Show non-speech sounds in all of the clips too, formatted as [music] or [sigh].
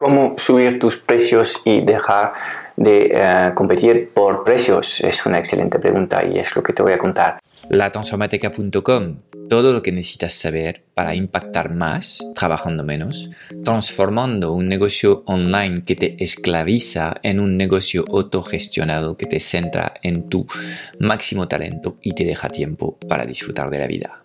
Cómo subir tus precios y dejar de eh, competir por precios es una excelente pregunta y es lo que te voy a contar. Latransformateca.com, todo lo que necesitas saber para impactar más trabajando menos, transformando un negocio online que te esclaviza en un negocio autogestionado que te centra en tu máximo talento y te deja tiempo para disfrutar de la vida.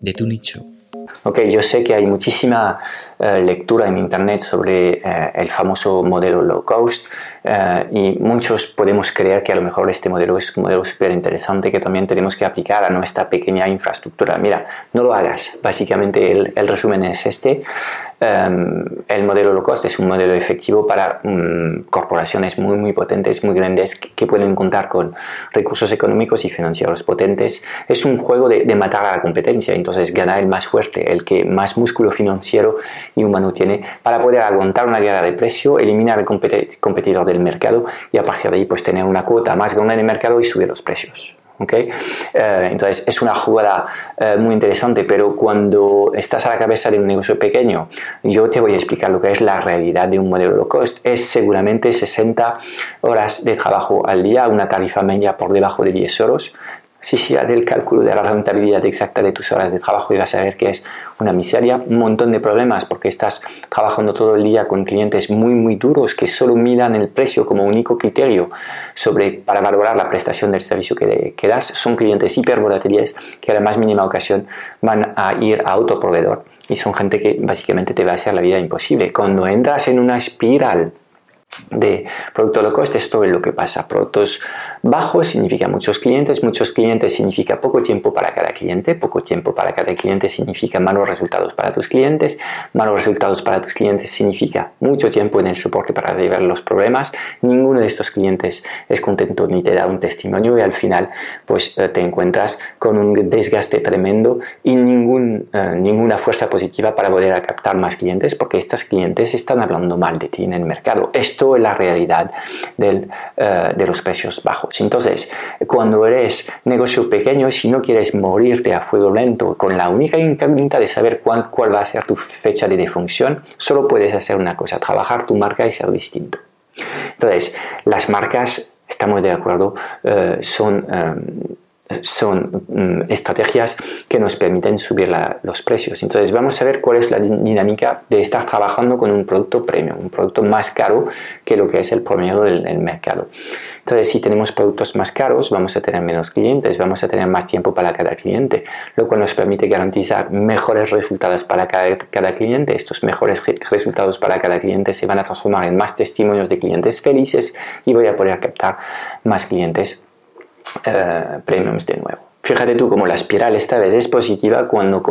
de tu nicho. Ok, yo sé que hay muchísima eh, lectura en Internet sobre eh, el famoso modelo low cost eh, y muchos podemos creer que a lo mejor este modelo es un modelo súper interesante que también tenemos que aplicar a nuestra pequeña infraestructura. Mira, no lo hagas. Básicamente el, el resumen es este. Em, el modelo low cost es un modelo efectivo para mm, corporaciones muy, muy potentes, muy grandes, que, pueden contar con recursos económicos y financieros potentes. Es un juego de, matar a la competencia, entonces ganar el más fuerte, el que más músculo financiero y humano tiene para poder aguantar una guerra de precio, eliminar el competidor del mercado y a partir de ahí pues tener una cuota más grande en el mercado y subir los precios. Eh, entonces es una jugada eh, muy interesante, pero cuando estás a la cabeza de un negocio pequeño, yo te voy a explicar lo que es la realidad de un modelo low cost. Es seguramente 60 horas de trabajo al día, una tarifa media por debajo de 10 euros, si sí, del cálculo de la rentabilidad exacta de tus horas de trabajo y vas a ver que es una miseria, un montón de problemas porque estás trabajando todo el día con clientes muy muy duros que solo miran el precio como único criterio sobre, para valorar la prestación del servicio que, que das. Son clientes hiper volátiles que a la más mínima ocasión van a ir a otro proveedor y son gente que básicamente te va a hacer la vida imposible. Cuando entras en una espiral de producto low cost, esto es lo que pasa. Productos bajos significa muchos clientes, muchos clientes significa poco tiempo para cada cliente, poco tiempo para cada cliente significa malos resultados para tus clientes, malos resultados para tus clientes significa mucho tiempo en el soporte para resolver los problemas, ninguno de estos clientes es contento ni te da un testimonio y al final pues eh, te encuentras con un desgaste tremendo y ningún, eh, ninguna fuerza positiva para poder captar más clientes porque estos clientes están hablando mal de ti en el mercado. Esto es la realidad eh, de los precios bajos. Entonces, cuando eres negocio pequeño, si no quieres morirte a fuego lento con la única incógnita de saber cuál, cuál va a ser tu fecha de defunción, solo puedes hacer una cosa, trabajar tu marca y ser distinto. Entonces, las marcas, estamos de acuerdo, eh, son... Eh, son mm, estrategias que nos permiten subir los precios. Entonces vamos a ver cuál es la dinámica de estar trabajando con un producto premium, un producto más caro que lo que es el promedio del, mercado. Entonces si tenemos productos más caros vamos a tener menos clientes, vamos a tener más tiempo para cada cliente, lo cual nos permite garantizar mejores resultados para cada, cada cliente. Estos mejores resultados para cada cliente se van a transformar en más testimonios de clientes felices y voy a poder captar más clientes eh, premiums de nuevo. Fíjate tú como la espiral esta vez es positiva cuando,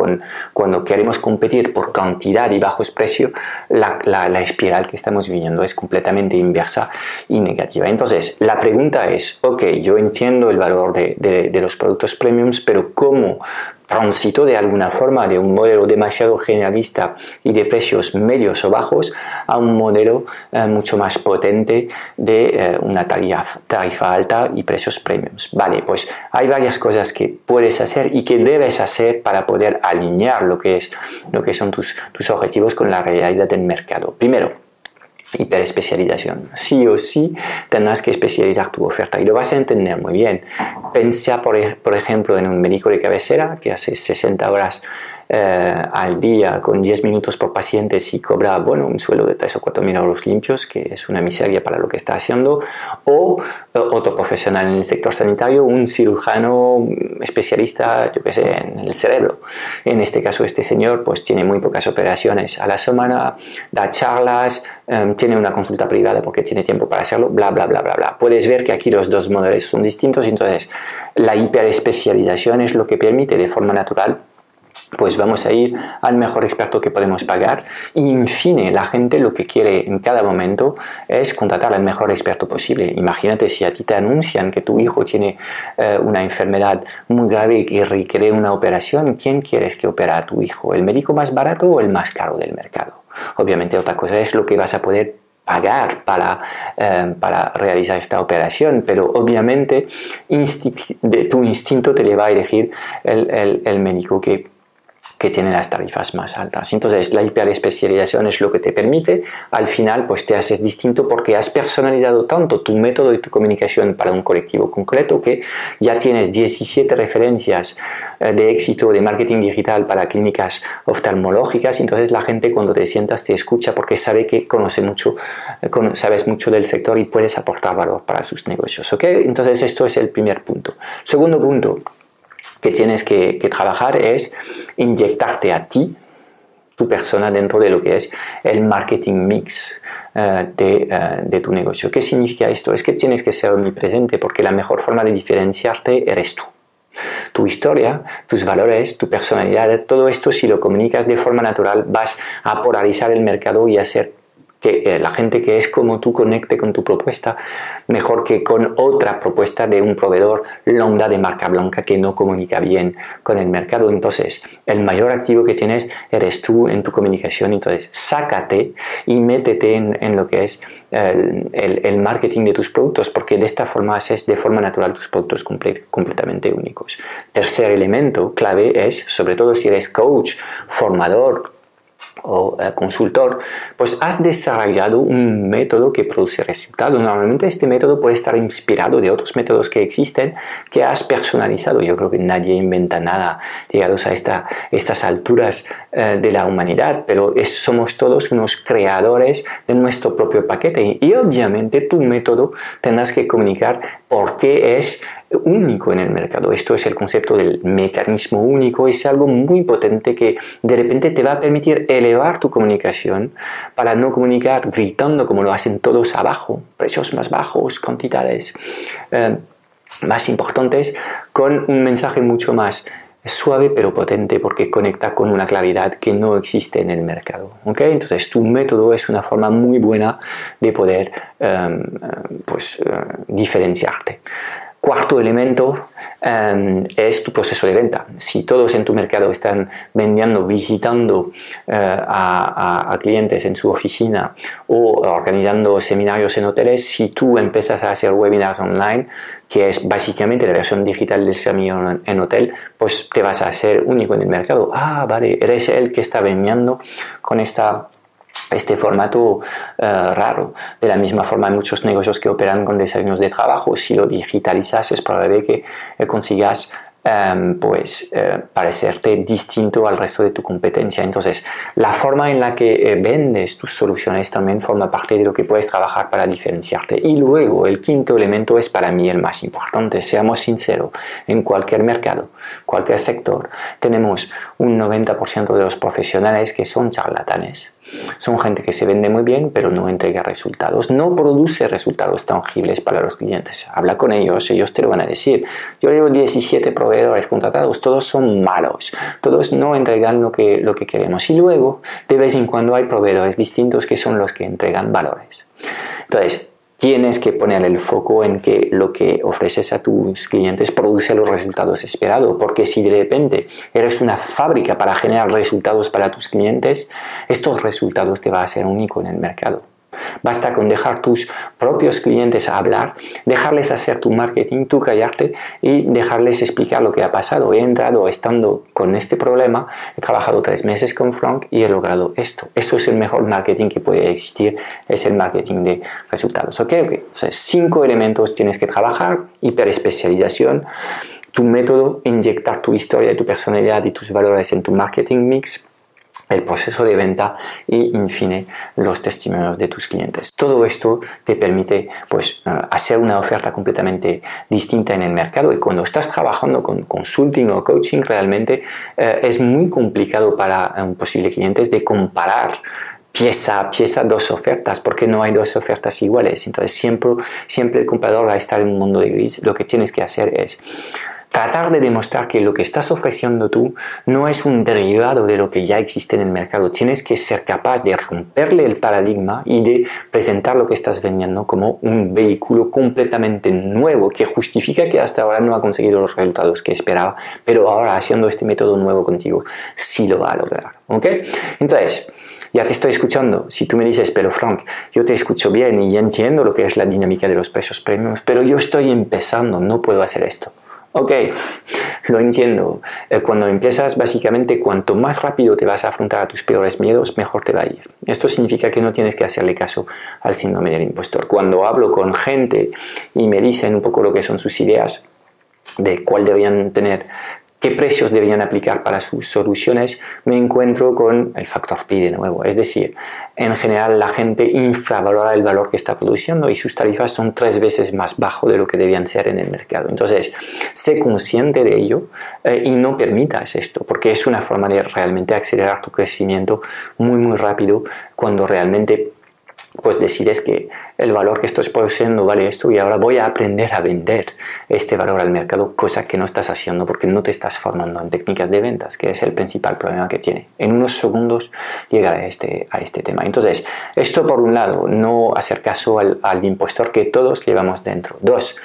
cuando queremos competir por cantidad y bajos precios, la, la, espiral que estamos viviendo es completamente inversa y negativa. Entonces, la pregunta es, ok, yo entiendo el valor de, de, de los productos premiums, pero ¿cómo transito de alguna forma de un modelo demasiado generalista y de precios medios o bajos a un modelo eh, mucho más potente de eh, una tarifa, tarifa alta y precios premiums. Vale, pues hay varias cosas que puedes hacer y que debes hacer para poder alinear lo que, es, lo que son tus, tus objetivos con la realidad del mercado. Primero, hiperespecialización. Sí o sí tendrás que especializar tu oferta y lo vas a entender muy bien. Pensa, por, por ejemplo, en un médico de cabecera que hace 60 horas eh, al día con 10 minutos por paciente si cobra bueno, un sueldo de 3 o 4 mil euros limpios, que es una miseria para lo que está haciendo, o eh, otro profesional en el sector sanitario, un cirujano especialista, yo qué sé, en el cerebro. En este caso, este señor pues tiene muy pocas operaciones a la semana, da charlas, em, tiene una consulta privada porque tiene tiempo para hacerlo, bla, bla, bla, bla, bla. Puedes ver que aquí los dos modelos son distintos, entonces la hiperespecialización es lo que permite de forma natural pues vamos a ir al mejor experto que podemos pagar y en fin la gente lo que quiere en cada momento es contratar al mejor experto posible imagínate si a ti te anuncian que tu hijo tiene eh, una enfermedad muy grave y requiere una operación ¿quién quieres que opera a tu hijo? ¿el médico más barato o el más caro del mercado? obviamente otra cosa es lo que vas a poder pagar para, eh, para realizar esta operación, pero obviamente tu instinto te le va a elegir el, el, el médico que que tiene las tarifas más altas. Entonces, la hiperespecialización es lo que te permite, al final, pues te haces distinto porque has personalizado tanto tu método y tu comunicación para un colectivo concreto que ya tienes 17 referencias eh, de éxito de marketing digital para clínicas oftalmológicas. Entonces, la gente cuando te sientas te escucha porque sabe que conoce mucho, eh, sabes mucho del sector y puedes aportar valor para sus negocios. ¿ok? Entonces, esto es el primer punto. Segundo punto, que tienes que, trabajar es inyectarte a ti, tu persona, dentro de lo que es el marketing mix eh, de, eh, de, tu negocio. ¿Qué significa esto? Es que tienes que ser omnipresente porque la mejor forma de diferenciarte eres tú. Tu historia, tus valores, tu personalidad, todo esto si lo comunicas de forma natural vas a polarizar el mercado y hacer que eh, la gente que es como tú conecte con tu propuesta mejor que con otra propuesta de un proveedor lambda de marca blanca que no comunica bien con el mercado. Entonces, el mayor activo que tienes eres tú en tu comunicación. Entonces, sácate y métete en, lo que es el, marketing de tus productos, porque de esta forma haces de forma natural tus productos completamente únicos. Tercer elemento clave es, sobre todo si eres coach, formador, o eh, consultor, pues has desarrollado un método que produce resultados. Normalmente este método puede estar inspirado de otros métodos que existen que has personalizado. Yo creo que nadie inventa nada llegados a esta, estas alturas eh, de la humanidad, pero somos todos unos creadores de nuestro propio paquete y obviamente tu método tendrás que comunicar por qué es único en el mercado. Esto es el concepto del mecanismo único, es algo muy potente que de repente te va a permitir elevar tu comunicación para no comunicar gritando como lo hacen todos abajo, precios más bajos, cantidades eh, más importantes, con un mensaje mucho más suave pero potente porque conecta con una claridad que no existe en el mercado. ¿okay? Entonces tu método es una forma muy buena de poder eh, pues, eh, diferenciarte. Cuarto elemento em, es tu proceso de venta. Si todos en tu mercado están vendiendo, visitando eh, a, clientes en su oficina o organizando seminarios en hoteles, si tú empiezas a hacer webinars online, que es básicamente la versión digital del seminario en hotel, pues te vas a hacer único en el mercado. Ah, vale, eres el que está vendiendo con esta este formato eh, raro. De la misma forma, hay muchos negocios que operan con desayunos de trabajo. Si lo digitalizas, es probable que eh, consigas Em, pues eh, parecerte distinto al resto de tu competencia. Entonces, la forma en la que vendes tus soluciones también forma parte de lo que puedes trabajar para diferenciarte. Y luego, el quinto elemento es para mí el más importante. Seamos sinceros, en cualquier mercado, cualquier sector, tenemos un 90% de los profesionales que son charlatanes. Son gente que se vende muy bien, pero no entrega resultados, no produce resultados tangibles para los clientes. Habla con ellos, ellos te lo van a decir. Yo llevo 17 proveedores contratados, todos son malos, todos no entregan lo que, lo que queremos. Y luego, de vez en cuando hay proveedores distintos que son los que entregan valores. Entonces, tienes que poner el foco en que lo que ofreces a tus clientes produce los resultados esperados, porque si de repente eres una fábrica para generar resultados para tus clientes, estos resultados te van a ser único en el mercado. Basta con dejar tus propios clientes hablar, dejarles hacer tu marketing, tú callarte y dejarles explicar lo que ha pasado. He entrado estando con este problema, he trabajado tres meses con Frank y he logrado esto. Esto es el mejor marketing que puede existir, es el marketing de resultados. ¿Ok? okay. cinco elementos tienes que trabajar, hiperespecialización, tu método, inyectar tu historia tu personalidad y tus valores en tu marketing mix el proceso de venta y, en fin, los testimonios de tus clientes. Todo esto te permite pues, eh, hacer una oferta completamente distinta en el mercado y cuando estás trabajando con consulting o coaching realmente eh, es muy complicado para un posible cliente de comparar pieza a pieza dos ofertas, porque no hay dos ofertas iguales. Entonces siempre, siempre el comprador va a estar en un mundo de gris. Lo que tienes que hacer es tratar de demostrar que lo que estás ofreciendo tú no es un derivado de lo que ya existe en el mercado. Tienes que ser capaz de romperle el paradigma y de presentar lo que estás vendiendo como un vehículo completamente nuevo que justifica que hasta ahora no ha conseguido los resultados que esperaba, pero ahora haciendo este método nuevo contigo sí lo va a lograr. ¿Ok? Entonces, ya te estoy escuchando. Si tú me dices, pero Frank, yo te escucho bien y ya entiendo lo que es la dinámica de los precios premiums, pero yo estoy empezando, no puedo hacer esto. Ok, lo entiendo. Eh, cuando empiezas, básicamente, cuanto más rápido te vas a afrontar a tus peores miedos, mejor te va a ir. Esto significa que no tienes que hacerle caso al síndrome del impostor. Cuando hablo con gente y me dicen un poco lo que son sus ideas, de cuál deberían tener qué precios deberían aplicar para sus soluciones, me encuentro con el factor pi de nuevo. Es decir, en general la gente infravalora el valor que está produciendo y sus tarifas son tres veces más bajo de lo que debían ser en el mercado. Entonces, sé consciente de ello eh, y no permitas esto, porque es una forma de realmente acelerar tu crecimiento muy, muy rápido cuando realmente pues decides que el valor que estoy produciendo vale esto y ahora voy a aprender a vender este valor al mercado, cosa que no estás haciendo porque no te estás formando en técnicas de ventas, que es el principal problema que tiene. En unos segundos llegaré a este, a este tema. Entonces, esto por un lado, no hacer caso al, al impostor que todos llevamos dentro. Dos,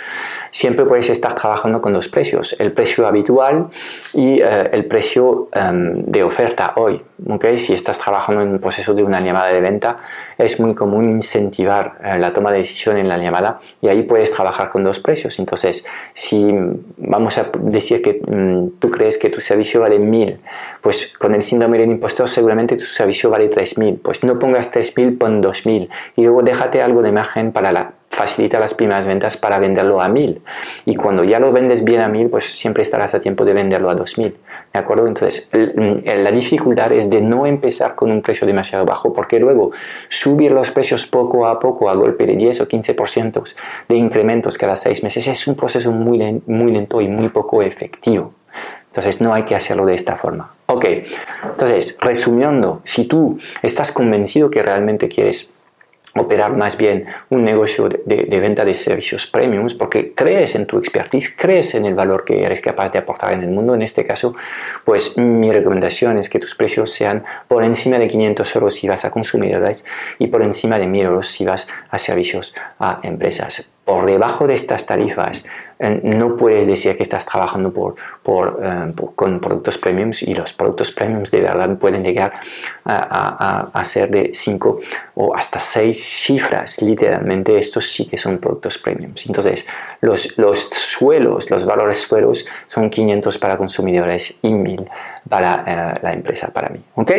siempre puedes estar trabajando con dos precios, el precio habitual y eh, el precio em, de oferta hoy. ¿okay? Si estás trabajando en un proceso de una llamada de venta, es muy común incentivar eh, la toma de decisión en la llamada y ahí puedes trabajar con dos precios. Entonces, si vamos a decir que mm, tú crees que tu servicio vale 1000, pues con el síndrome del impostor seguramente tu servicio vale 3000. Pues no pongas 3000, pon 2000 y luego déjate algo de margen para la facilita las primeras ventas para venderlo a 1000. Y cuando ya lo vendes bien a 1000, pues siempre estarás a tiempo de venderlo a 2000. ¿De acuerdo? Entonces, la dificultad es de no empezar con un precio demasiado bajo, porque luego subir los precios poco a poco a golpe de 10 o 15% de incrementos cada seis meses es un proceso muy, muy lento y muy poco efectivo. Entonces no hay que hacerlo de esta forma. Ok, entonces resumiendo, si tú estás convencido que realmente quieres operar más bien un negocio de, venta de servicios premiums porque crees en tu expertise, crees en el valor que eres capaz de aportar en el mundo. En este caso, pues mi recomendación es que tus precios sean por encima de 500 euros si vas a consumidores y por encima de 1000 euros si vas a servicios a empresas por debajo de estas tarifas eh, no puedes decir que estás trabajando por, eh, con productos premiums y los productos premiums de verdad pueden llegar a, ser de 5 o hasta 6 cifras. Literalmente estos sí que son productos premiums. Entonces los, los suelos, los valores suelos son 500 para consumidores y 1000 para eh, la empresa, para mí. ¿Ok?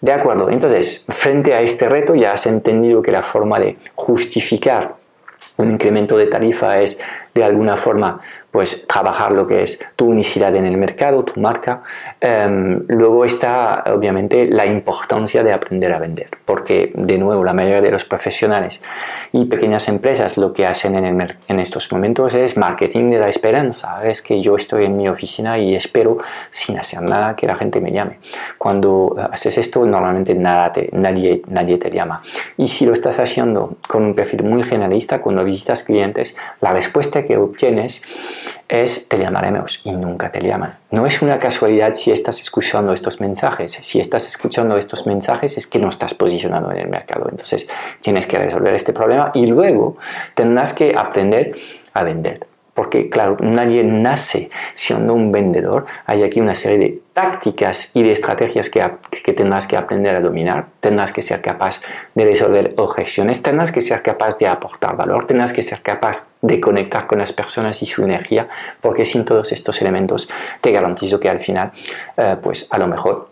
De acuerdo. Entonces, frente a este reto ya has entendido que la forma de justificar un incremento de tarifa es de alguna forma pues trabajar lo que es tu unicidad en el mercado, tu marca. Em, luego está obviamente la importancia de aprender a vender, porque de nuevo la mayoría de los profesionales y pequeñas empresas lo que hacen en, en estos momentos es marketing de la esperanza. Es que yo estoy en mi oficina y espero sin hacer nada que la gente me llame. Cuando haces esto normalmente nada nadie, nadie te llama. Y si lo estás haciendo con un perfil muy generalista, cuando visitas clientes, la respuesta que obtienes es te llamaremos y nunca te llaman. No es una casualidad si estás escuchando estos mensajes. Si estás escuchando estos mensajes es que no estás posicionado en el mercado. Entonces tienes que resolver este problema y luego tendrás que aprender a vender. Porque claro, nadie nace siendo un vendedor. Hay aquí una serie de tácticas y de estrategias que, que, tendrás que aprender a dominar. Tendrás que ser capaz de resolver objeciones, tendrás que ser capaz de aportar valor, tendrás que ser capaz de conectar con las personas y su energía, porque sin todos estos elementos te garantizo que al final, eh, pues a lo mejor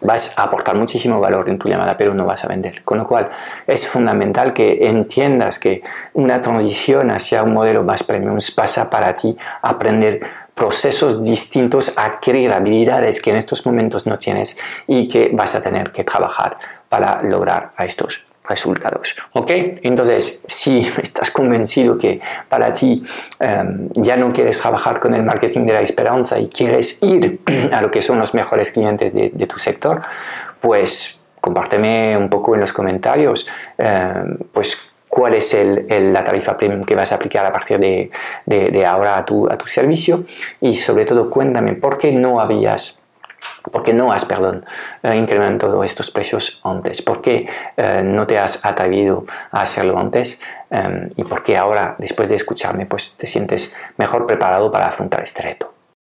vas a aportar muchísimo valor en tu llamada, pero no vas a vender. Con lo cual, es fundamental que entiendas que una transición hacia un modelo más premium pasa para ti aprender procesos distintos, adquirir habilidades que en estos momentos no tienes y que vas a tener que trabajar para lograr a estos resultados. ¿Ok? Entonces, si [laughs] estás convencido que para ti em, ya no quieres trabajar con el marketing de la esperanza y quieres ir [clears throat] a lo que son los mejores clientes de, tu sector, pues compárteme un poco en los comentarios, em, pues cuál es la tarifa premium que vas a aplicar a partir de, ahora a tu, a tu servicio y sobre todo cuéntame por qué no habías porque no has, perdón, eh, incrementado estos precios antes? ¿Por qué eh, no te has atrevido a hacerlo antes? Eh, y por qué ahora, después de escucharme, pues te sientes mejor preparado para afrontar este reto.